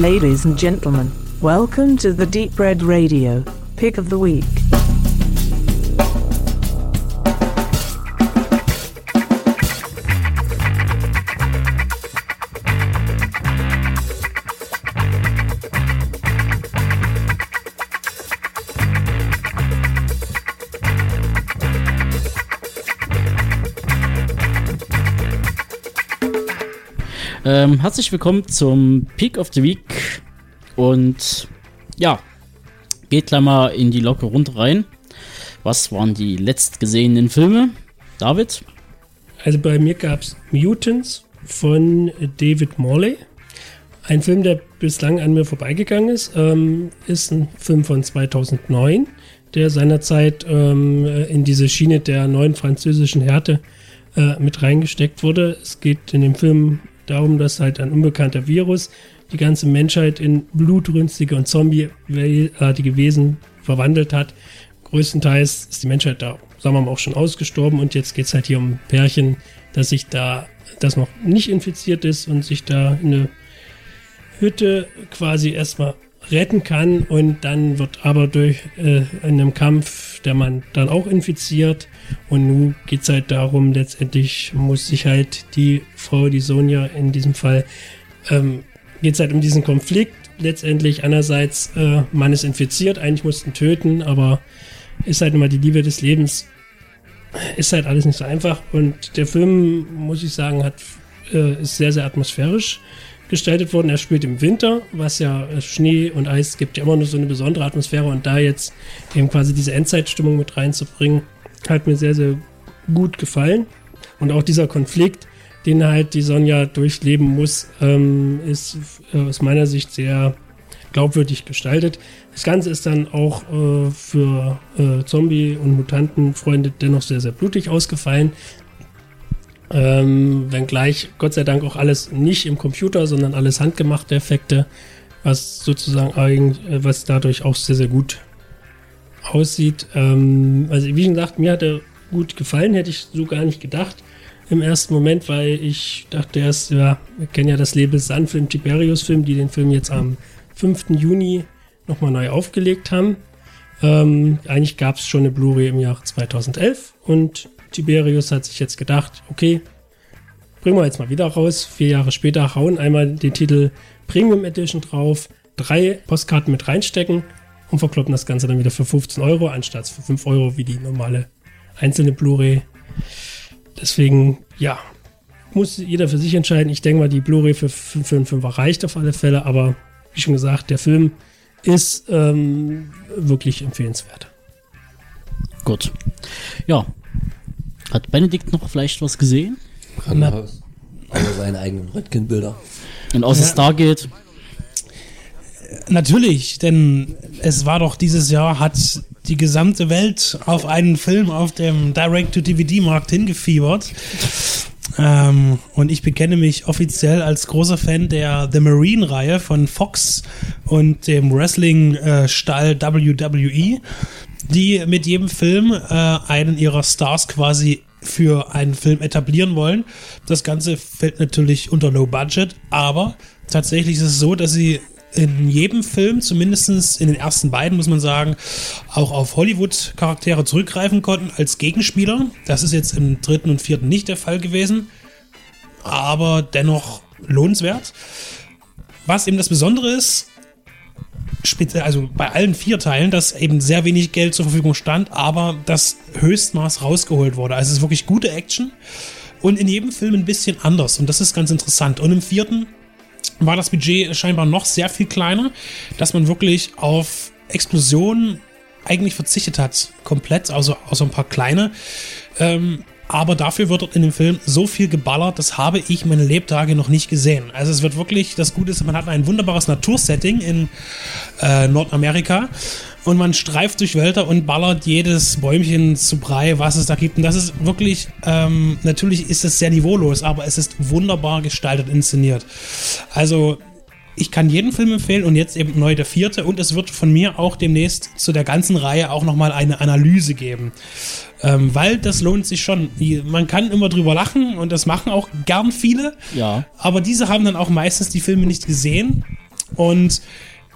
Ladies and gentlemen, welcome to the Deep Red Radio Pick of the Week. Ähm, herzlich willkommen zum Peak of the Week. Und ja, geht gleich mal in die Locke runter rein. Was waren die letztgesehenen Filme? David? Also bei mir gab es Mutants von David Morley. Ein Film, der bislang an mir vorbeigegangen ist, ähm, ist ein Film von 2009, der seinerzeit ähm, in diese Schiene der neuen französischen Härte äh, mit reingesteckt wurde. Es geht in dem Film darum, dass halt ein unbekannter Virus die ganze Menschheit in blutrünstige und zombieartige Wesen verwandelt hat. Größtenteils ist die Menschheit da, sagen wir mal, auch schon ausgestorben und jetzt geht es halt hier um ein Pärchen, das sich da, das noch nicht infiziert ist und sich da in eine Hütte quasi erstmal retten kann und dann wird aber durch äh, in einem Kampf der Mann dann auch infiziert und nun geht es halt darum, letztendlich muss sich halt die Frau, die Sonja in diesem Fall, ähm, geht es halt um diesen Konflikt. Letztendlich einerseits, äh, man ist infiziert, eigentlich mussten töten, aber ist halt immer die Liebe des Lebens. Ist halt alles nicht so einfach und der Film, muss ich sagen, hat, äh, ist sehr, sehr atmosphärisch gestaltet worden. Er spielt im Winter, was ja äh, Schnee und Eis gibt ja immer nur so eine besondere Atmosphäre und da jetzt eben quasi diese Endzeitstimmung mit reinzubringen, hat mir sehr, sehr gut gefallen. Und auch dieser Konflikt, den halt die Sonja durchleben muss, ähm, ist äh, aus meiner Sicht sehr glaubwürdig gestaltet. Das Ganze ist dann auch äh, für äh, Zombie- und Mutantenfreunde dennoch sehr, sehr blutig ausgefallen. Ähm, wenngleich Gott sei Dank auch alles nicht im Computer, sondern alles handgemachte Effekte, was sozusagen eigentlich, äh, was dadurch auch sehr, sehr gut aussieht. Ähm, also wie gesagt, mir hat er gut gefallen, hätte ich so gar nicht gedacht im ersten Moment, weil ich dachte erst, ja, wir kennen ja das Label Sun-Film, Tiberius-Film, die den Film jetzt am 5. Juni nochmal neu aufgelegt haben. Ähm, eigentlich gab es schon eine Blu-ray im Jahr 2011 und Tiberius hat sich jetzt gedacht, okay, bringen wir jetzt mal wieder raus. Vier Jahre später hauen einmal den Titel Premium Edition drauf, drei Postkarten mit reinstecken und verkloppen das Ganze dann wieder für 15 Euro, anstatt für 5 Euro wie die normale einzelne Blu-ray. Deswegen, ja, muss jeder für sich entscheiden. Ich denke mal, die Blu-ray für 5,5 reicht auf alle Fälle, aber wie schon gesagt, der Film ist ähm, wirklich empfehlenswert. Gut. Ja. Hat Benedikt noch vielleicht was gesehen? Krankenhaus. Also seine eigenen Röntgenbilder. Und außer Ja. Stargate? Natürlich, denn es war doch dieses Jahr, hat die gesamte Welt auf einen Film auf dem Direct-to-DVD-Markt hingefiebert. Ähm, und ich bekenne mich offiziell als großer Fan der The Marine-Reihe von Fox und dem Wrestling-Stall WWE, die mit jedem Film äh, einen ihrer Stars quasi für einen Film etablieren wollen. Das Ganze fällt natürlich unter Low Budget, aber tatsächlich ist es so, dass sie in jedem Film, zumindest in den ersten beiden, muss man sagen, auch auf Hollywood-Charaktere zurückgreifen konnten als Gegenspieler. Das ist jetzt im dritten und vierten nicht der Fall gewesen, aber dennoch lohnenswert. Was eben das Besondere ist, also bei allen vier Teilen, dass eben sehr wenig Geld zur Verfügung stand, aber das Höchstmaß rausgeholt wurde. Also es ist wirklich gute Action und in jedem Film ein bisschen anders und das ist ganz interessant. Und im vierten war das Budget scheinbar noch sehr viel kleiner, dass man wirklich auf Explosionen eigentlich verzichtet hat, komplett, also außer ein paar kleine. Ähm, aber dafür wird in dem Film so viel geballert, das habe ich meine Lebtage noch nicht gesehen. Also es wird wirklich, das Gute ist, man hat ein wunderbares Natursetting in äh, Nordamerika und man streift durch Wälder und ballert jedes Bäumchen zu Brei, was es da gibt. Und das ist wirklich, ähm, natürlich ist es sehr niveaulos, aber es ist wunderbar gestaltet, inszeniert. Also ich kann jeden Film empfehlen und jetzt eben neu der vierte und es wird von mir auch demnächst zu der ganzen Reihe auch nochmal eine Analyse geben. Ähm, weil das lohnt sich schon. Man kann immer drüber lachen und das machen auch gern viele. Ja. Aber diese haben dann auch meistens die Filme nicht gesehen. Und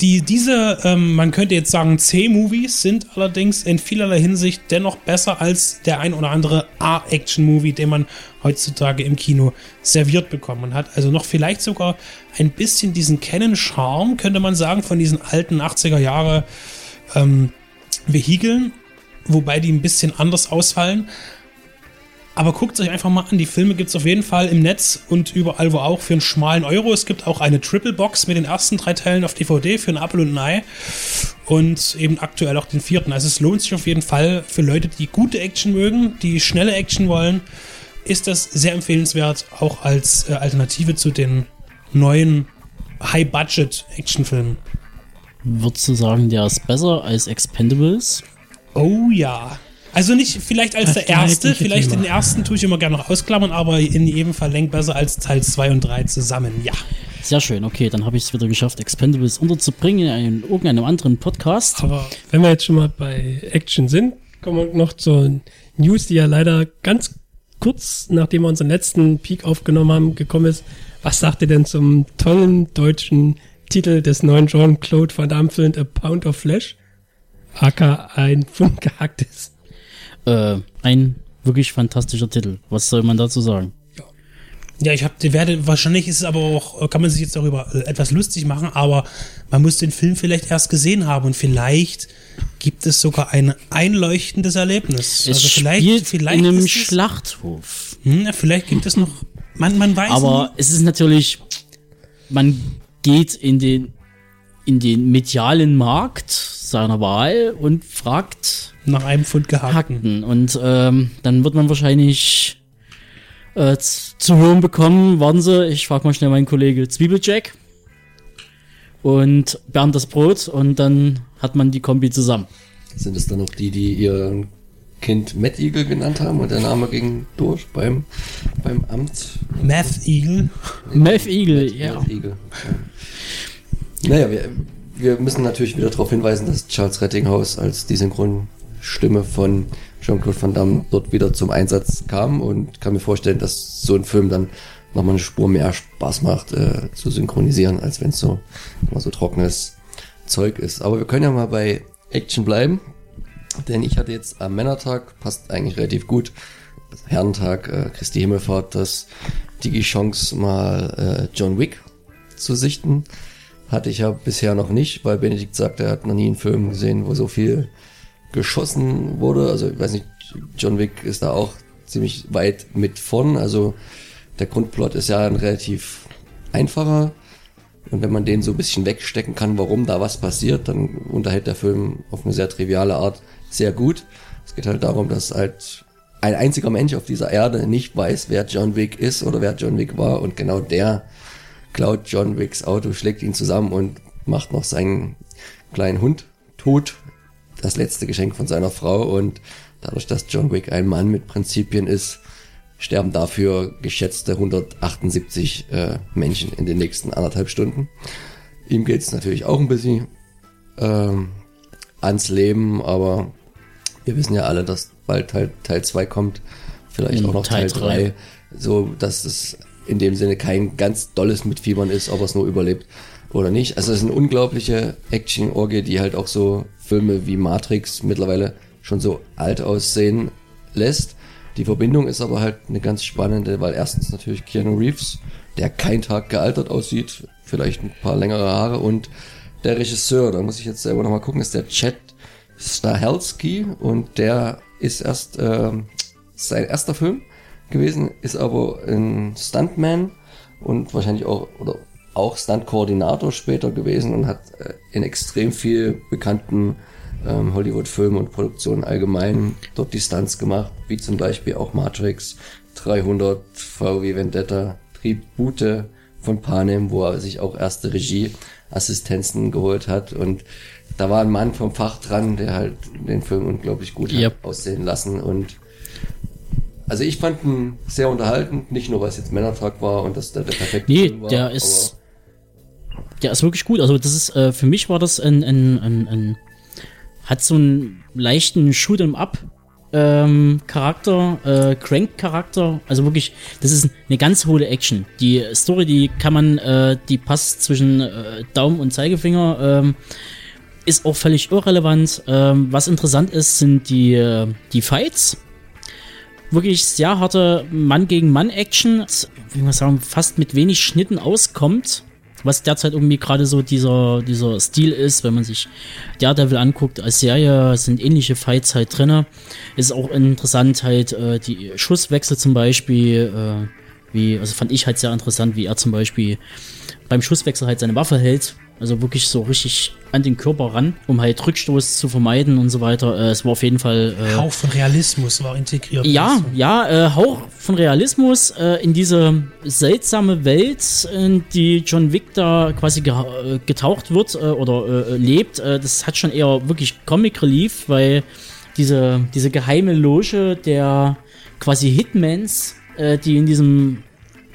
die, diese, ähm, man könnte jetzt sagen, C-Movies sind allerdings in vielerlei Hinsicht dennoch besser als der ein oder andere A-Action-Movie, den man heutzutage im Kino serviert bekommt. Man hat also noch vielleicht sogar ein bisschen diesen Canon-Charme, könnte man sagen, von diesen alten 80er Jahre ähm, Vehikeln, wobei die ein bisschen anders ausfallen. Aber guckt euch einfach mal an. Die Filme gibt es auf jeden Fall im Netz und überall, wo auch, für einen schmalen Euro. Es gibt auch eine Triple Box mit den ersten drei Teilen auf DVD für einen Apple und ein Ei. Und eben aktuell auch den vierten. Also es lohnt sich auf jeden Fall für Leute, die gute Action mögen, die schnelle Action wollen, ist das sehr empfehlenswert, auch als äh, Alternative zu den neuen High-Budget-Actionfilmen. Würdest du sagen, der ist besser als Expendables? Oh ja. Also nicht vielleicht als Das der erste, vielleicht Thema. den ersten tue ich immer gerne noch ausklammern, aber in jedem Fall längst besser als Teil 2 und 3 zusammen, ja. Sehr schön, okay, dann habe ich es wieder geschafft, Expendables unterzubringen in einem, irgendeinem anderen Podcast. Aber wenn wir jetzt schon mal bei Action sind, kommen wir noch zur News, die ja leider ganz kurz, nachdem wir unseren letzten Peak aufgenommen haben, gekommen ist. Was sagt ihr denn zum tollen deutschen Titel des neuen Jean-Claude Van Damme Films A Pound of Flesh? AK ein Pfund gehacktes. Äh, ein wirklich fantastischer Titel. Was soll man dazu sagen? Ja, ich habe, werde, wahrscheinlich ist es aber auch, kann man sich jetzt darüber äh, etwas lustig machen, aber man muss den Film vielleicht erst gesehen haben und vielleicht gibt es sogar ein einleuchtendes Erlebnis. Es also vielleicht, vielleicht in einem Schlachthof. Hm, vielleicht gibt es noch, man, man weiß Aber es ist natürlich, man geht in den, in den medialen Markt seiner Wahl und fragt nach einem Pfund gehackten. Und ähm, dann wird man wahrscheinlich äh, zu hören bekommen, warten Sie, ich frage mal schnell meinen Kollege Zwiebeljack und Bernd das Brot und dann hat man die Kombi zusammen. Sind es dann noch die, die ihr Kind Matt Eagle genannt haben und der Name ging durch beim, beim Amt? Meth Eagle. Meth Eagle, ja. Matt Eagle. Ja. Naja, wir, wir müssen natürlich wieder darauf hinweisen, dass Charles Rettinghaus als die Synchronstimme von Jean-Claude Van Damme dort wieder zum Einsatz kam und kann mir vorstellen, dass so ein Film dann nochmal eine Spur mehr Spaß macht äh, zu synchronisieren, als wenn es so, mal so trockenes Zeug ist. Aber wir können ja mal bei Action bleiben, denn ich hatte jetzt am Männertag, passt eigentlich relativ gut, Herrentag, äh, Christi Himmelfahrt, das die Chance mal äh, John Wick zu sichten. Hatte ich ja bisher noch nicht, weil Benedikt sagt, er hat noch nie einen Film gesehen, wo so viel geschossen wurde. Also ich weiß nicht, John Wick ist da auch ziemlich weit mit vorn. Also der Grundplot ist ja ein relativ einfacher. Und wenn man den so ein bisschen wegstecken kann, warum da was passiert, dann unterhält der Film auf eine sehr triviale Art sehr gut. Es geht halt darum, dass halt ein einziger Mensch auf dieser Erde nicht weiß, wer John Wick ist oder wer John Wick war und genau der klaut John Wicks Auto, schlägt ihn zusammen und macht noch seinen kleinen Hund tot. Das letzte Geschenk von seiner Frau und dadurch, dass John Wick ein Mann mit Prinzipien ist, sterben dafür geschätzte 178 äh, Menschen in den nächsten anderthalb Stunden. Ihm geht's natürlich auch ein bisschen ähm, ans Leben, aber wir wissen ja alle, dass bald Teil, Teil 2 kommt, vielleicht In auch noch Teil Teil drei. 3, so dass es in dem Sinne kein ganz dolles Mitfiebern ist, ob er es nur überlebt oder nicht. Also es ist eine unglaubliche Action-Orgie, die halt auch so Filme wie Matrix mittlerweile schon so alt aussehen lässt. Die Verbindung ist aber halt eine ganz spannende, weil erstens natürlich Keanu Reeves, der kein Tag gealtert aussieht, vielleicht ein paar längere Haare und der Regisseur, da muss ich jetzt selber nochmal gucken, ist der Chad Stahelski und der ist erst ähm, sein erster Film gewesen, ist aber ein Stuntman und wahrscheinlich auch oder auch Stunt-Koordinator später gewesen und hat äh, in extrem viel bekannten ähm, Hollywood-Filmen und Produktionen allgemein dort die Stunts gemacht, wie zum Beispiel auch Matrix 300, VW Vendetta, Tribute von Panem, wo er sich auch erste Regieassistenzen geholt hat und da war ein Mann vom Fach dran, der halt den Film unglaublich gut Yep. hat aussehen lassen und also ich fand ihn sehr unterhaltend, nicht nur weil es jetzt Männertag war und dass der der perfekte Nee, Film war. der ist, der ist wirklich gut. Also das ist, äh, für mich war das ein, ein, ein, ein hat so einen leichten Shoot 'em Up ähm, Charakter, äh, Crank-Charakter. Also wirklich, das ist eine ganz hohle Action. Die Story, die kann man, äh, die passt zwischen äh, Daumen und Zeigefinger. Ähm, ist auch völlig irrelevant. Ähm, was interessant ist, sind die, äh, die Fights. Wirklich sehr harte Mann gegen Mann Action, wie man sagen, fast mit wenig Schnitten auskommt was derzeit irgendwie gerade so dieser, dieser Stil ist, wenn man sich Daredevil anguckt als Serie, sind ähnliche Fights halt drin. Ist auch interessant halt äh, die Schusswechsel zum Beispiel, äh, wie, also fand ich halt sehr interessant, wie er zum Beispiel beim Schusswechsel halt seine Waffe hält also wirklich so richtig an den Körper ran, um halt Rückstoß zu vermeiden und so weiter. Äh, es war auf jeden Fall. Äh, Hauch von Realismus war integriert. Ja, ja, äh, Hauch von Realismus äh, in diese seltsame Welt, in die John Wick da quasi ge äh, getaucht wird äh, oder lebt. das hat schon eher wirklich Comic Relief, weil diese, diese geheime Loge der quasi Hitmans, die in diesem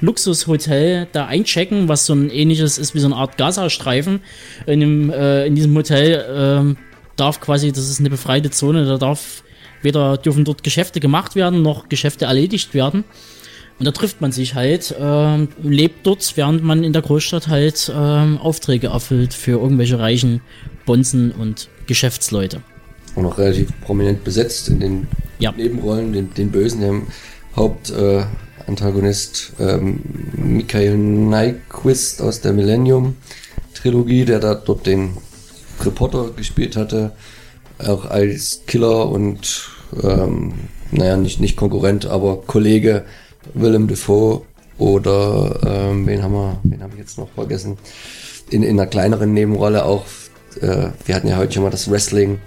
Luxushotel da einchecken, was so ein ähnliches ist wie so eine Art Gaza-Streifen. In, dem, äh, in diesem Hotel äh, darf quasi, das ist eine befreite Zone, da darf weder dürfen dort Geschäfte gemacht werden, noch Geschäfte erledigt werden. Und da trifft man sich halt, äh, lebt dort, während man in der Großstadt halt äh, Aufträge erfüllt für irgendwelche reichen Bonzen und Geschäftsleute. Und auch relativ prominent besetzt in den ja. Nebenrollen, den, den Bösen, dem Haupt, äh, Antagonist ähm, Michael Nyquist aus der Millennium-Trilogie, der da dort den Reporter gespielt hatte, auch als Killer und ähm, naja, nicht, nicht Konkurrent, aber Kollege Willem Dafoe oder ähm, wen haben wir, wen habe ich jetzt noch vergessen? In, in einer kleineren Nebenrolle auch, äh, wir hatten ja heute schon mal das Wrestling,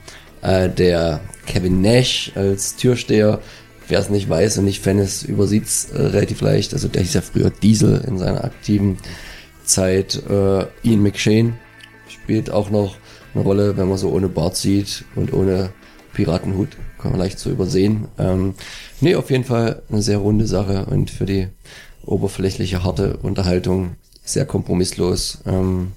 äh, der Kevin Nash als Türsteher, Wer es nicht weiß und nicht Fan ist, übersieht es äh, relativ leicht. Also der hieß ja früher Diesel in seiner aktiven Zeit. Äh, Ian McShane spielt auch noch eine Rolle, wenn man so ohne Bart sieht und ohne Piratenhut. Kann man leicht so übersehen. Ähm, nee, auf jeden Fall eine sehr runde Sache und für die oberflächliche, harte Unterhaltung sehr kompromisslos. Ähm,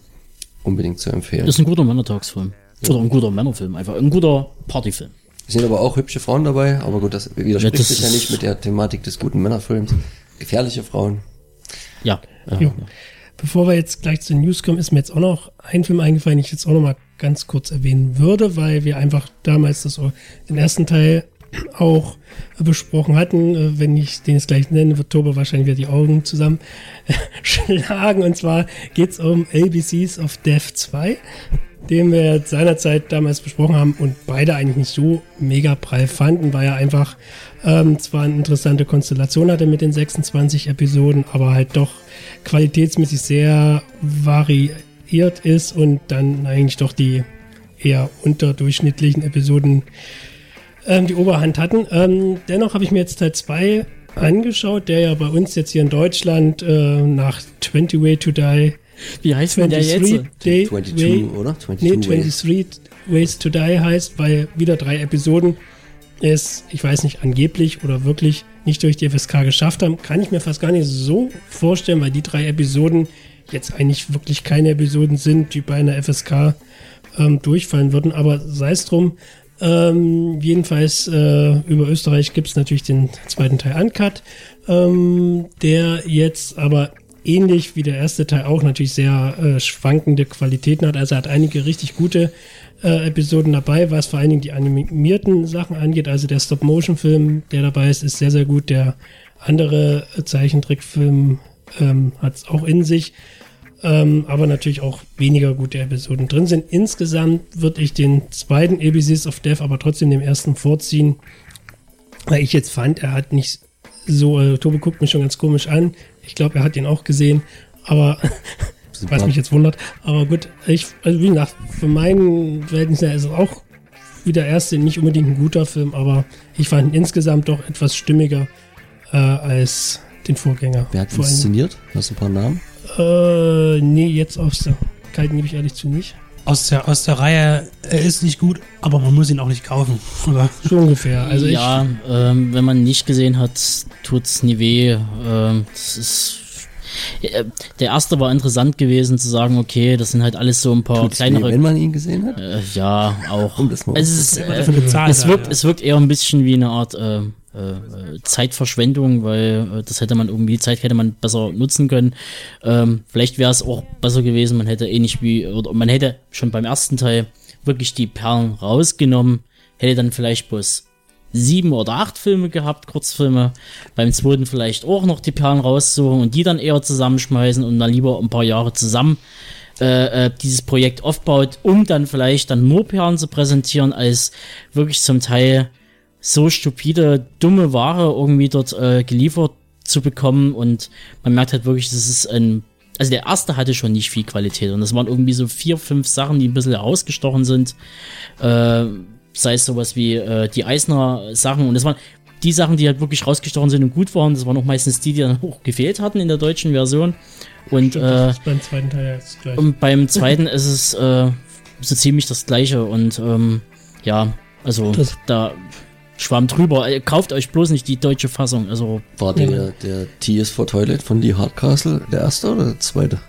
unbedingt zu empfehlen. Das ist ein guter Männertagsfilm. Oder ein guter Männerfilm, einfach ein guter Partyfilm. Es sind aber auch hübsche Frauen dabei, aber gut, das widerspricht ja, das sich ja nicht mit der Thematik des guten Männerfilms. Gefährliche Frauen. Ja. ja, ja. Bevor wir jetzt gleich zu den News kommen, ist mir jetzt auch noch ein Film eingefallen, den ich jetzt auch noch mal ganz kurz erwähnen würde, weil wir einfach damals das, den ersten Teil auch besprochen hatten. Wenn ich den jetzt gleich nenne, wird Tobe wahrscheinlich wieder die Augen zusammen schlagen. Und zwar geht es um ABCs of Death 2 den wir seinerzeit damals besprochen haben und beide eigentlich nicht so mega prall fanden, weil er einfach ähm, zwar eine interessante Konstellation hatte mit den 26 Episoden, aber halt doch qualitätsmäßig sehr variiert ist und dann eigentlich doch die eher unterdurchschnittlichen Episoden ähm, die Oberhand hatten. Ähm, dennoch habe ich mir jetzt Teil 2 angeschaut, der ja bei uns jetzt hier in Deutschland äh, nach 20 Way to Die wie heißt denn der jetzt? Day 22, way, oder? 22 nee, 23 Ways to Die heißt, weil wieder drei Episoden es, ich weiß nicht, angeblich oder wirklich nicht durch die FSK geschafft haben. Kann ich mir fast gar nicht so vorstellen, weil die drei Episoden jetzt eigentlich wirklich keine Episoden sind, die bei einer FSK ähm, durchfallen würden. Aber sei es drum. Ähm, jedenfalls äh, über Österreich gibt es natürlich den zweiten Teil Uncut, ähm, der jetzt aber ähnlich wie der erste Teil auch natürlich sehr äh, schwankende Qualitäten hat. Also er hat einige richtig gute äh, Episoden dabei, was vor allen Dingen die animierten Sachen angeht. Also der Stop-Motion-Film, der dabei ist, ist sehr, sehr gut. Der andere äh, Zeichentrickfilm ähm, hat es auch in sich. Ähm, aber natürlich auch weniger gute Episoden drin sind. Insgesamt würde ich den zweiten ABCs of Death aber trotzdem dem ersten vorziehen, weil ich jetzt fand, er hat nicht so, äh, Tobi guckt mich schon ganz komisch an. Ich glaube, er hat ihn auch gesehen, aber was mich jetzt wundert. Aber gut, ich, also wie gesagt, für meinen Verhältnis ist es auch wie der erste nicht unbedingt ein guter Film, aber ich fand ihn insgesamt doch etwas stimmiger äh, als den Vorgänger. Wer hat ihn inszeniert? Hast du ein paar Namen? Äh, nee, jetzt aus der Kalten gebe ich ehrlich zu nicht. Aus der, aus der Reihe, er ist nicht gut, aber man muss ihn auch nicht kaufen. Oder? So ungefähr. Also ja, ähm, wenn man nicht gesehen hat, tut es nie weh. Ähm, das ist Äh, Der erste war interessant gewesen zu sagen, okay, das sind halt alles so ein paar Tut's weh, kleinere. wenn man ihn gesehen hat? äh, ja, auch. Um das mal es, ist, äh, es, wirkt, ja. es wirkt eher ein bisschen wie eine Art äh, äh, Zeitverschwendung, weil äh, das hätte man irgendwie, die Zeit hätte man besser nutzen können. Ähm, vielleicht wäre es auch besser gewesen, man hätte ähnlich wie, oder man hätte schon beim ersten Teil wirklich die Perlen rausgenommen, hätte dann vielleicht bloß sieben oder acht Filme gehabt, Kurzfilme. Beim zweiten vielleicht auch noch die Perlen raussuchen und die dann eher zusammenschmeißen und dann lieber ein paar Jahre zusammen äh, äh, dieses Projekt aufbaut, um dann vielleicht dann nur Perlen zu präsentieren, als wirklich zum Teil so stupide, dumme Ware irgendwie dort äh, geliefert zu bekommen und man merkt halt wirklich, das ist ein also der erste hatte schon nicht viel Qualität und das waren irgendwie so vier, fünf Sachen, die ein bisschen herausgestochen sind. Äh, sei es sowas wie äh, die Eisner Sachen und das waren die Sachen, die halt wirklich rausgestochen sind und gut waren, das waren auch meistens die, die dann auch gefehlt hatten in der deutschen Version. Und, äh, das ist beim zweiten Teil jetzt gleich. und beim zweiten ist es äh, so ziemlich das gleiche und ähm, ja, also Das- da schwamm drüber. Äh, Kauft euch bloß nicht die deutsche Fassung. Also War der, der T is for Toilet von Lee Hardcastle der erste oder der zweite?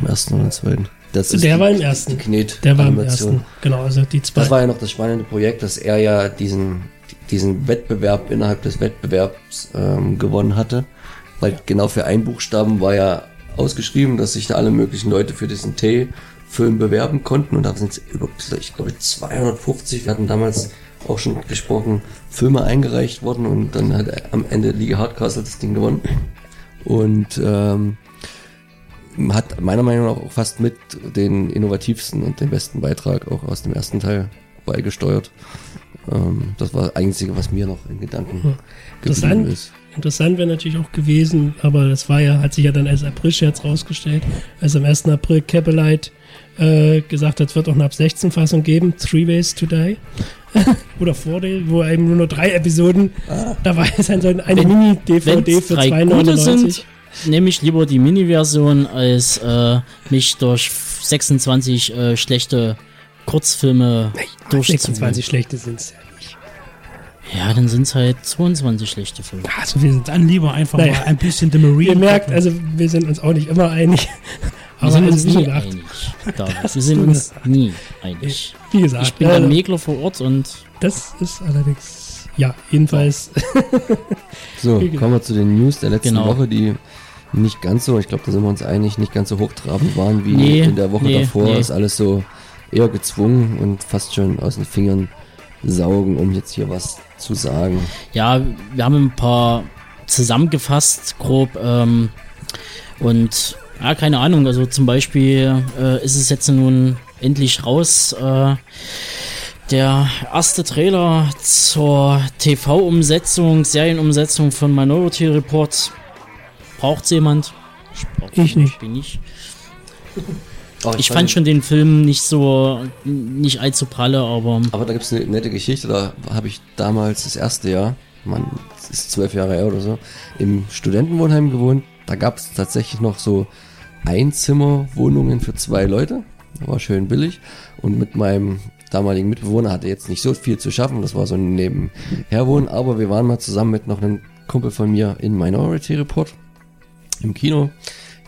Im ersten oder im zweiten? Das Der war im ersten. Die Knet Der war im ersten. Genau, also die zwei. Das war ja noch das spannende Projekt, dass er ja diesen, diesen Wettbewerb innerhalb des Wettbewerbs ähm, gewonnen hatte. Weil genau für einen Buchstaben war ja ausgeschrieben, dass sich da alle möglichen Leute für diesen T-Film bewerben konnten. Und da sind über, ich glaube, 250, wir hatten damals auch schon gesprochen, Filme eingereicht worden. Und dann hat am Ende Lee Hardcastle das Ding gewonnen. Und ähm, hat meiner Meinung nach auch fast mit den innovativsten und den besten Beitrag auch aus dem ersten Teil beigesteuert. Ähm, das war das Einzige, was mir noch in Gedanken geblieben ist. Interessant wäre natürlich auch gewesen, aber das war ja, hat sich ja dann als April-Scherz rausgestellt, als am 1. April Capelite äh, gesagt hat, es wird auch eine ab 16 Fassung geben, Three Ways to Die. Oder Day, wo eben nur noch drei Episoden dabei sein sollten. Eine Mini-DVD für drei gute 2,99. sind, nehme ich lieber die Mini-Version, als äh, mich durch 26 äh, schlechte Kurzfilme durchzuziehen. 26 schlechte sind es ja nicht. Ja, dann sind es halt 22 schlechte Filme. Also wir sind dann lieber einfach Naja. mal ein bisschen The Marine. Ihr merkt, also wir sind uns auch nicht immer einig. Wir Aber sind also, uns nie gesagt, einig. David. Wir sind uns nie einig. wie gesagt, Ich bin äh, der Megler vor Ort und das ist allerdings, ja, jedenfalls, So, kommen wir zu den News der letzten Genau. Woche, die nicht ganz so, ich glaube, da sind wir uns einig, nicht ganz so hochtrabend waren wie Nee, in der Woche nee, davor. nee. Ist alles so eher gezwungen und fast schon aus den Fingern saugen, um jetzt hier was zu sagen. ja, wir haben ein paar zusammengefasst, grob. Ähm, und ja, keine Ahnung, also zum Beispiel äh, ist es jetzt nun endlich raus. Äh, der erste Trailer zur TV-Umsetzung, Serienumsetzung von Minority Report. Braucht's jemand? brauch's Ich nicht. Ich bin nicht. Oh, Ich fand schon den Film nicht so, nicht allzu pralle, aber Aber da gibt's eine nette Geschichte, da habe ich damals das erste Jahr, man, ist zwölf Jahre her oder so, im Studentenwohnheim gewohnt. Da gab's tatsächlich noch so Einzimmerwohnungen für zwei Leute. War schön billig. Und mit meinem damaligen Mitbewohner hatte jetzt nicht so viel zu schaffen. Das war so ein Nebenherwohnen. Aber wir waren mal zusammen mit noch einem Kumpel von mir in Minority Report im Kino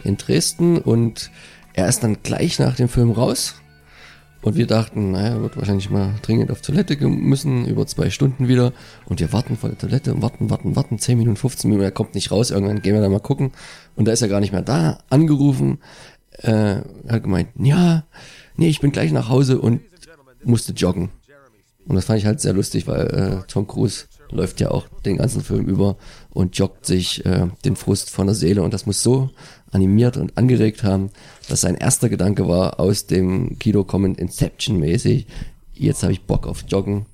in Dresden. Und er ist dann gleich nach dem Film raus. Und wir dachten, naja, wird wahrscheinlich mal dringend auf Toilette müssen, über zwei Stunden wieder. Und wir warten vor der Toilette und warten, warten, warten, 10 Minuten, 15 Minuten, er kommt nicht raus. Irgendwann gehen wir da mal gucken. Und da ist er gar nicht mehr da, angerufen. Äh, er hat gemeint, ja, nee, ich bin gleich nach Hause und musste joggen. Und das fand ich halt sehr lustig, weil äh, Tom Cruise läuft ja auch den ganzen Film über und joggt sich äh, den Frust von der Seele. Und das muss so animiert und angeregt haben, dass sein erster Gedanke war, aus dem Kino kommend Inception-mäßig, jetzt habe ich Bock auf Joggen.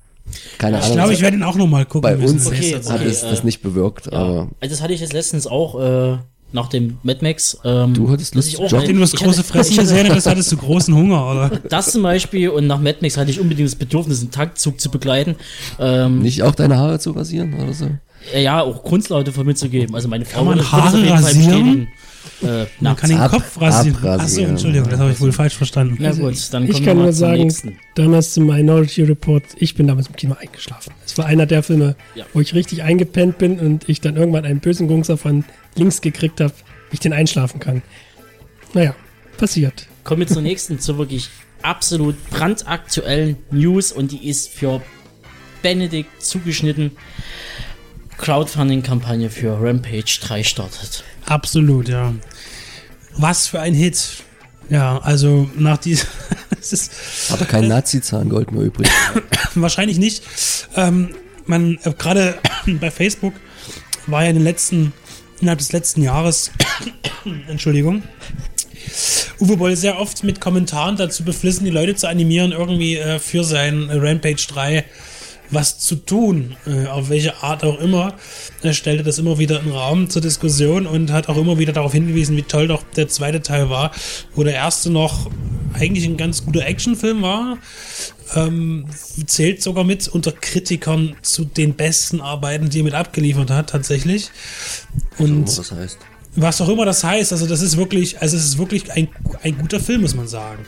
Keine Ich Ahnung. glaube, ich werde ihn auch nochmal gucken bei uns Okay, hat es äh, das nicht bewirkt, Ja, aber also das hatte ich jetzt letztens auch äh, nach dem Mad Max. Ähm, Du hattest Lust ich zu auch, joggen? Nachdem du das ich große Fressen ich gesehen hast, hattest du großen Hunger, oder? Das zum Beispiel und nach Mad Max hatte ich unbedingt das Bedürfnis, einen Taktzug zu begleiten. Ähm, nicht auch deine Haare zu rasieren oder so? ja, auch Kunstlaute von mir zu geben. Also meine Frau man würde das Haare rasieren? Äh, Man kann den Ab- Kopf rasieren. Achso, Entschuldigung, das habe ich wohl falsch verstanden. Na gut, dann ich kommen kann wir nur sagen, nächsten. damals zum Minority Report, ich bin damals im Kino eingeschlafen. Es war einer der Filme, Ja. wo ich richtig eingepennt bin und ich dann irgendwann einen bösen Gungser von links gekriegt habe, ich den einschlafen kann. Naja, passiert. Kommen wir zur nächsten, zur wirklich absolut brandaktuellen News und die ist für Benedikt zugeschnitten. Crowdfunding-Kampagne für Rampage 3 startet. Absolut, ja. Was für ein Hit. Ja, also nach ist Hat er kein Nazi-Zahngold mehr übrig. wahrscheinlich nicht. Ähm, man, äh, gerade bei Facebook war ja in den letzten, innerhalb des letzten Jahres, Entschuldigung, Uwe Boll sehr oft mit Kommentaren dazu beflissen, die Leute zu animieren, irgendwie äh, für sein Rampage 3 was zu tun, äh, auf welche Art auch immer. Er stellte das immer wieder in Raum zur Diskussion und hat auch immer wieder darauf hingewiesen, wie toll doch der zweite Teil war, wo der erste noch eigentlich ein ganz guter Actionfilm war. Ähm, zählt sogar mit unter Kritikern zu den besten Arbeiten, die er mit abgeliefert hat, tatsächlich. Und was das heißt. Was auch immer das heißt, also das ist wirklich, also es ist wirklich ein, ein guter Film, muss man sagen.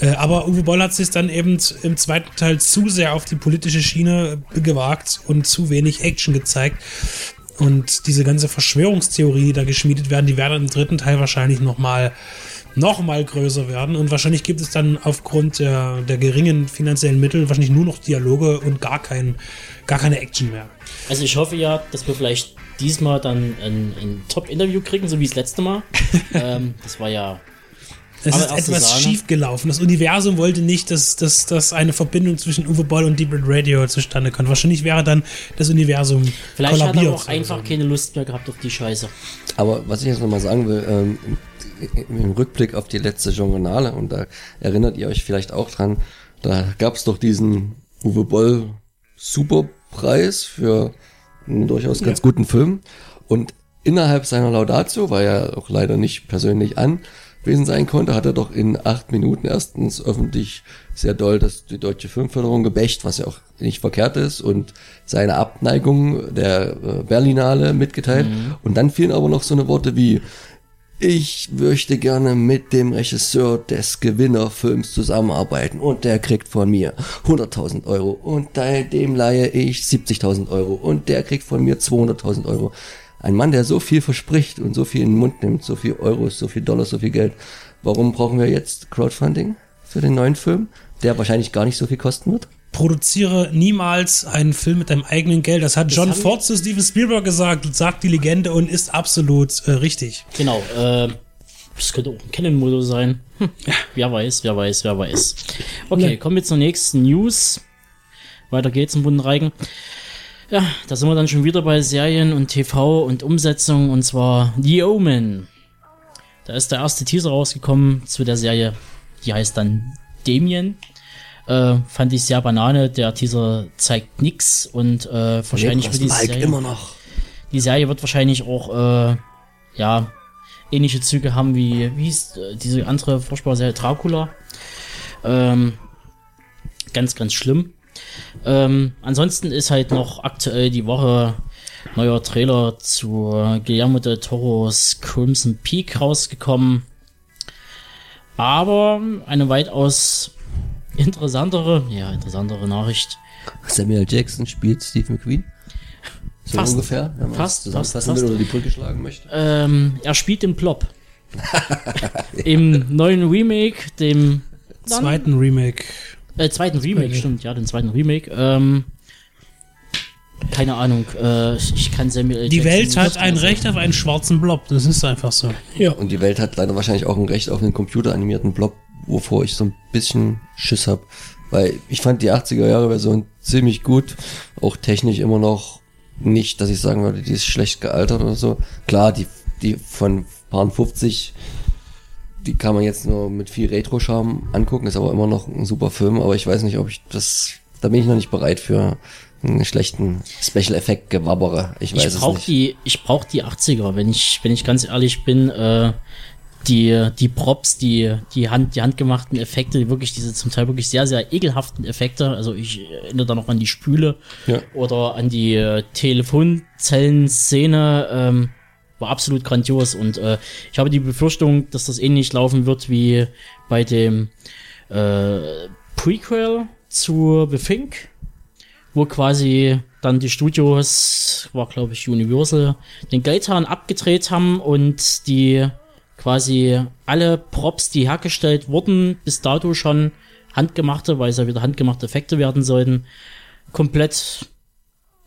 Äh, aber Uwe Boll hat sich dann eben im zweiten Teil zu sehr auf die politische Schiene gewagt und zu wenig Action gezeigt. Und diese ganze Verschwörungstheorie, die da geschmiedet werden, die werden im dritten Teil wahrscheinlich nochmal noch mal größer werden. Und wahrscheinlich gibt es dann aufgrund der, der geringen finanziellen Mittel wahrscheinlich nur noch Dialoge und gar, kein, gar keine Action mehr. Also ich hoffe ja, dass wir vielleicht diesmal dann ein, ein Top-Interview kriegen, so wie das letzte Mal. ähm, das war ja Es ist etwas Sahne. schief gelaufen. Das Universum wollte nicht, dass, dass, dass eine Verbindung zwischen Uwe Boll und Deep Red Radio zustande kommt. Wahrscheinlich wäre dann das Universum Vielleicht hat er kollabiert. auch einfach keine Lust mehr gehabt auf die Scheiße. Aber was ich jetzt nochmal sagen will, ähm, im, im Rückblick auf die letzte Journale, und da erinnert ihr euch vielleicht auch dran, da gab es doch diesen Uwe Boll Superpreis für einen durchaus ganz guten Film. Und innerhalb seiner Laudatio, weil er auch leider nicht persönlich anwesend sein konnte, hat er doch in acht Minuten erstens öffentlich sehr doll das, die deutsche Filmförderung gebächt, was ja auch nicht verkehrt ist, und seine Abneigung der äh, Berlinale mitgeteilt. Und dann fielen aber noch so eine Worte wie, ich möchte gerne mit dem Regisseur des Gewinnerfilms zusammenarbeiten und der kriegt von mir 100.000 Euro und dem leihe ich 70.000 Euro und der kriegt von mir 200.000 Euro. Ein Mann, der so viel verspricht und so viel in den Mund nimmt, so viel Euros, so viel Dollars, so viel Geld. Warum brauchen wir jetzt Crowdfunding für den neuen Film, der wahrscheinlich gar nicht so viel kosten wird? Produziere niemals einen Film mit deinem eigenen Geld. Das hat John Ford zu Steven Spielberg gesagt, sagt die Legende und ist absolut äh, richtig. Genau, äh, das könnte auch ein Canon-Motor sein. Hm, wer weiß, wer weiß, wer weiß. Okay, Ne. kommen wir zur nächsten News. Weiter geht's im bunten Reigen. Ja, da sind wir dann schon wieder bei Serien und TV und Umsetzung und zwar The Omen. Da ist der erste Teaser rausgekommen zu der Serie, die heißt dann Damien. Äh, fand ich sehr banane. Der Teaser zeigt nix und äh, wahrscheinlich wird die Mike Serie, immer noch. die Serie wird wahrscheinlich auch äh, ja ähnliche Züge haben wie wie hieß äh, diese andere furchtbare Serie Dracula. Ähm, ganz ganz schlimm. Ähm, ansonsten ist halt noch aktuell die Woche neuer Trailer zu Guillermo del Toros Crimson Peak rausgekommen. Aber eine weitaus interessantere, ja, interessantere Nachricht. Samuel Jackson spielt Steve McQueen. So Fast. ungefähr, wenn man Fast, fast, fast. will oder die Brücke schlagen möchte. Ähm, er spielt den Plop. Im neuen Remake, dem dann- Zweiten Remake. Äh, zweiten Remake, stimmt, ja, den zweiten Remake. Ähm, keine Ahnung, äh, ich kann Samuel L. Die Jackson Welt hat ein Recht auf einen schwarzen Blob. Das ist einfach so. Ja. Und die Welt hat leider wahrscheinlich auch ein Recht auf einen computeranimierten Blob, wovor ich so ein bisschen Schiss hab. Weil ich fand die 80er Jahre Version ziemlich gut. Auch technisch immer noch nicht, dass ich sagen würde, die ist schlecht gealtert oder so. Klar, die, die von Paar 50, die kann man jetzt nur mit viel Retro-Charme angucken, ist aber immer noch ein super Film, aber ich weiß nicht, ob ich das, da bin ich noch nicht bereit für einen schlechten Special-Effekt-Gewabbere. Ich weiß Ich es brauch nicht. die, ich brauch die 80er, wenn ich, wenn ich ganz ehrlich bin, äh, die, die Props, die, die Hand, die handgemachten Effekte, die wirklich diese zum Teil wirklich sehr, sehr ekelhaften Effekte. Also ich erinnere da noch an die Spüle Ja. oder an die äh, Telefonzellen-Szene, ähm, war absolut grandios und äh, ich habe die Befürchtung, dass das ähnlich laufen wird wie bei dem äh, Prequel zu The Fink, wo quasi dann die Studios, war glaube ich Universal, den Geldhahn abgedreht haben und die quasi alle Props, die hergestellt wurden, bis dato schon handgemachte, weil es ja wieder handgemachte Effekte werden sollten, komplett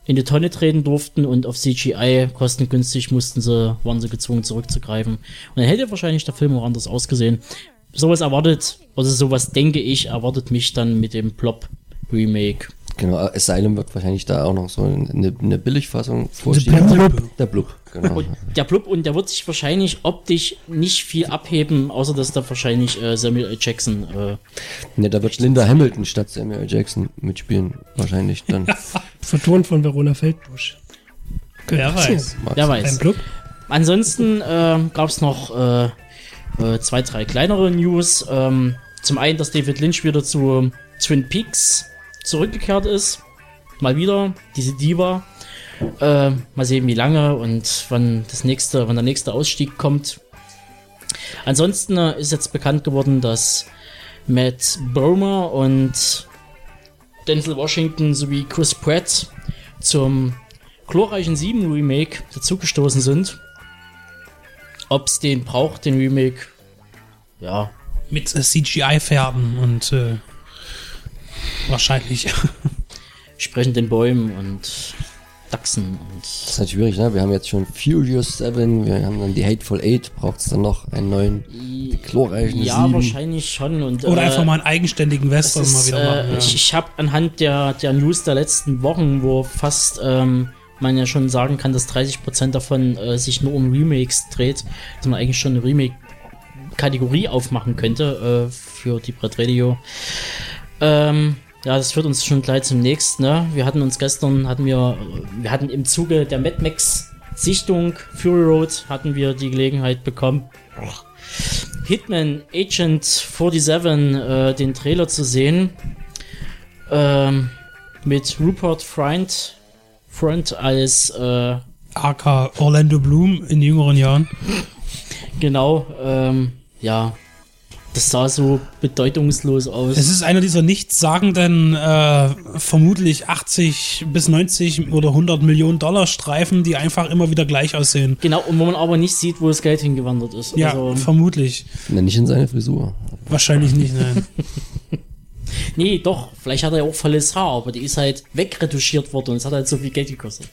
in die Tonne treten durften und auf CGI kostengünstig mussten sie, waren sie gezwungen zurückzugreifen. Und dann hätte wahrscheinlich der Film auch anders ausgesehen. Sowas erwartet, also sowas denke ich, erwartet mich dann mit dem Plop Remake. Genau, Asylum wird wahrscheinlich da auch noch so eine, eine Billigfassung vorstellen. Der Blub. Der Blub, genau. Und der Blub, und der wird sich wahrscheinlich optisch nicht viel abheben, außer dass da wahrscheinlich äh, Samuel L. Jackson äh, Ne, da wird Linda Hamilton statt Samuel L. Jackson mitspielen, wahrscheinlich dann. Vertont von Verona Feldbusch. Wer weiß. Wer weiß. Club. Ansonsten äh, gab es noch äh, äh, zwei, drei kleinere News. Ähm, zum einen, dass David Lynch wieder zu Twin Peaks zurückgekehrt ist. Mal wieder, diese Diva. Äh, mal sehen, wie lange und wann das nächste, wann der nächste Ausstieg kommt. Ansonsten äh, ist jetzt bekannt geworden, dass Matt Bomer und Denzel Washington sowie Chris Pratt zum glorreichen 7 Remake dazugestoßen sind. Ob es den braucht, den Remake, ja, Mit äh, CGI-Pferden und äh, wahrscheinlich. sprechenden Bäumen und Dachsen und Das ist halt schwierig, ne? Wir haben jetzt schon Furious 7, wir haben dann die Hateful Eight, braucht es dann noch einen neuen, glorreichen ja, 7. wahrscheinlich schon. Und, Oder äh, einfach mal einen eigenständigen Western mal ist, wieder äh, machen. Ich, ich habe anhand der, der News der letzten Wochen, wo fast ähm, man ja schon sagen kann, dass 30% davon äh, sich nur um Remakes dreht, dass man eigentlich schon eine Remake-Kategorie aufmachen könnte äh, für die Brett Radio. Ähm, ja, das führt uns schon gleich zum nächsten. Ne? Wir hatten uns gestern, hatten wir, wir hatten im Zuge der Mad Max Sichtung Fury Road hatten wir die Gelegenheit bekommen, Hitman Agent 47 äh, den Trailer zu sehen. Ähm, mit Rupert Friend, Friend als äh, AK Orlando Bloom in jüngeren Jahren. genau, ähm, ja, das sah so bedeutungslos aus. Es ist einer dieser nichtssagenden, äh, vermutlich 80 bis 90 oder 100 Millionen Dollar Streifen, die einfach immer wieder gleich aussehen. genau, und wo man aber nicht sieht, wo das Geld hingewandert ist. Ja, Also, vermutlich. Ne, nicht in seine Frisur. Wahrscheinlich nicht, nein. nee, doch, vielleicht hat er ja auch volles Haar, aber die ist halt wegretuschiert worden und es hat halt so viel Geld gekostet.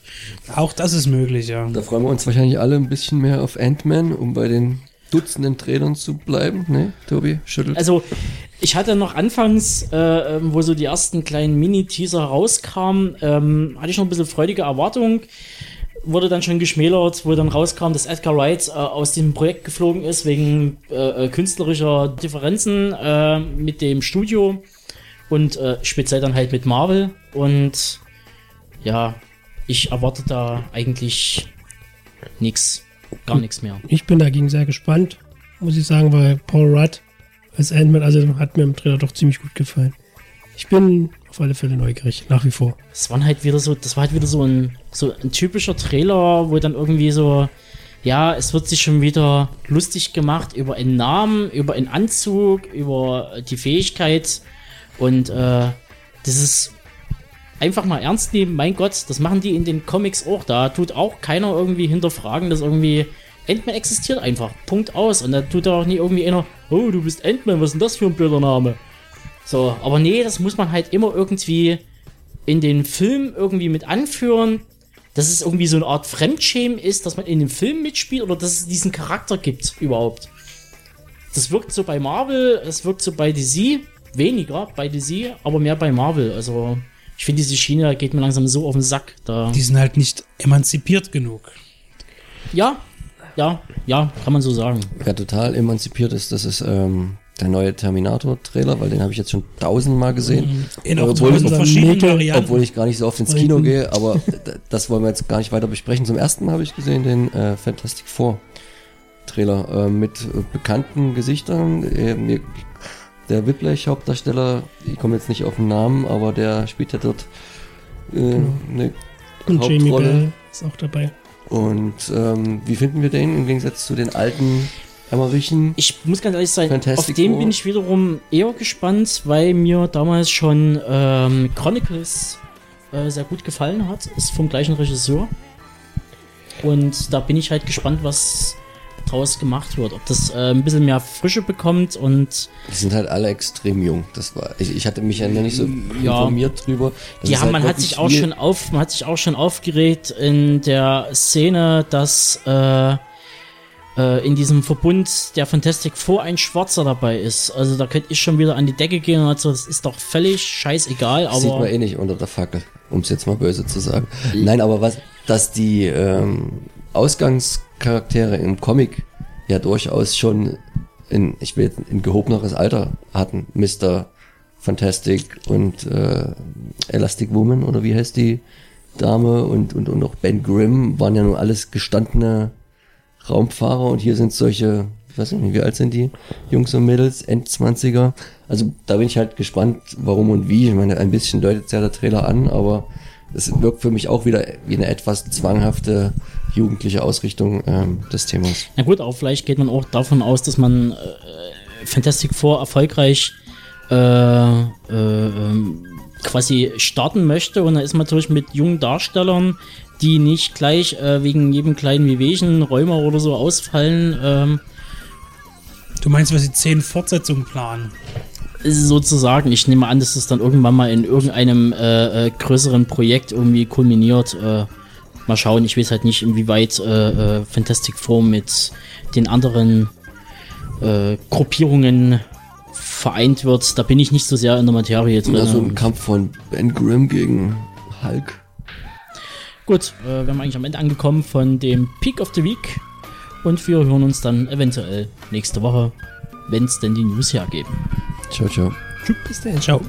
Auch das ist möglich, ja. Da freuen wir uns wahrscheinlich alle ein bisschen mehr auf Ant-Man, um bei den Dutzenden Trailern zu bleiben. Ne, Tobi? Schüttelt. Also, ich hatte noch anfangs, äh, ähm, wo so die ersten kleinen Mini-Teaser rauskamen, ähm, hatte ich noch ein bisschen freudige Erwartung. Wurde dann schon geschmälert, wo dann rauskam, dass Edgar Wright äh, aus dem Projekt geflogen ist, wegen äh, äh, künstlerischer Differenzen äh, mit dem Studio und äh, speziell dann halt mit Marvel. Und ja, ich erwarte da eigentlich nichts, gar nichts mehr. Ich bin dagegen sehr gespannt, muss ich sagen, weil Paul Rudd als Ant-Man, also hat mir im Trailer doch ziemlich gut gefallen. Ich bin auf alle Fälle neugierig, nach wie vor. Das waren halt wieder so, das war halt wieder so ein, so ein typischer Trailer, wo dann irgendwie so, ja, es wird sich schon wieder lustig gemacht über einen Namen, über einen Anzug, über die Fähigkeit und äh, das ist einfach mal ernst nehmen, mein Gott, das machen die in den Comics auch, da tut auch keiner irgendwie hinterfragen, dass irgendwie Ant-Man existiert einfach, Punkt aus und da tut auch nie irgendwie einer, oh, du bist Ant-Man, was ist denn das für ein blöder Name? So, aber nee, das muss man halt immer irgendwie in den Film irgendwie mit anführen, dass es irgendwie so eine Art Fremdschämen ist, dass man in dem Film mitspielt oder dass es diesen Charakter gibt überhaupt. Das wirkt so bei Marvel, es wirkt so bei DC, weniger bei DC, aber mehr bei Marvel. Also ich finde, diese Schiene geht mir langsam so auf den Sack. Da, Die sind halt nicht emanzipiert genug. ja, ja, ja, kann man so sagen. Wer total emanzipiert ist, das ist ähm, der neue Terminator-Trailer, weil den habe ich jetzt schon tausendmal gesehen. In auch Obwohl- tausend verschiedenen. Obwohl ich gar nicht so oft ins Kino gehe, aber das wollen wir jetzt gar nicht weiter besprechen. Zum ersten Mal habe ich gesehen den äh, Fantastic Four Trailer äh, mit äh, bekannten Gesichtern. Äh, mir, der Whiplash-Hauptdarsteller, ich komme jetzt nicht auf den Namen, aber der spielt ja dort äh, eine Und Jamie Hauptrolle. Bell ist auch dabei. Und ähm, wie finden wir den im Gegensatz zu den alten Emmerichen? Ich muss ganz ehrlich sein, Fantastic auf den bin ich wiederum eher gespannt, weil mir damals schon ähm, Chronicles äh, sehr gut gefallen hat. Ist vom gleichen Regisseur. Und da bin ich halt gespannt, was draus gemacht wird. Ob das äh, ein bisschen mehr Frische bekommt und. Die sind halt alle extrem jung. Das war, ich, ich hatte mich ja nicht so Ja. informiert drüber. Das haben, halt man hat sich auch schon auf, man hat sich auch schon aufgeregt in der Szene, dass äh, äh, in diesem Verbund der Fantastic Four ein Schwarzer dabei ist. Also da könnte ich schon wieder an die Decke gehen und also das ist doch völlig scheißegal, Das sieht man aber eh nicht unter der Fackel, um es jetzt mal böse zu sagen. Nein, aber was, dass die ähm, Ausgangscharaktere im Comic ja durchaus schon in, ich will jetzt ein gehobeneres Alter hatten. Mr. Fantastic und äh, Elastic Woman oder wie heißt die Dame und, und, und auch Ben Grimm waren ja nun alles gestandene Raumfahrer und hier sind solche, ich weiß nicht, wie alt sind die Jungs und Mädels, Endzwanziger. Also da bin ich halt gespannt, warum und wie. Ich meine, ein bisschen deutet ja der Trailer an, aber es wirkt für mich auch wieder wie eine etwas zwanghafte jugendliche Ausrichtung ähm, des Themas. na gut, aber vielleicht geht man auch davon aus, dass man äh, Fantastic Four erfolgreich äh, äh, ähm, quasi starten möchte und da ist man natürlich mit jungen Darstellern, die nicht gleich äh, wegen jedem kleinen Wehwehchen, Rheuma oder so ausfallen, ähm, Du meinst, was die zehn Fortsetzungen planen? sozusagen. Ich nehme an, dass es dann irgendwann mal in irgendeinem äh, äh, größeren Projekt irgendwie kulminiert. Äh, mal schauen, ich weiß halt nicht, inwieweit äh, äh, Fantastic Four mit den anderen äh, Gruppierungen vereint wird. Da bin ich nicht so sehr in der Materie drin. Also ein Kampf von Ben Grimm gegen Hulk. Gut, äh, wir haben eigentlich am Ende angekommen von dem Peak of the Week. Und wir hören uns dann eventuell nächste Woche, wenn es denn die News hergeben. Ciao, ciao. Bis dann. Ciao.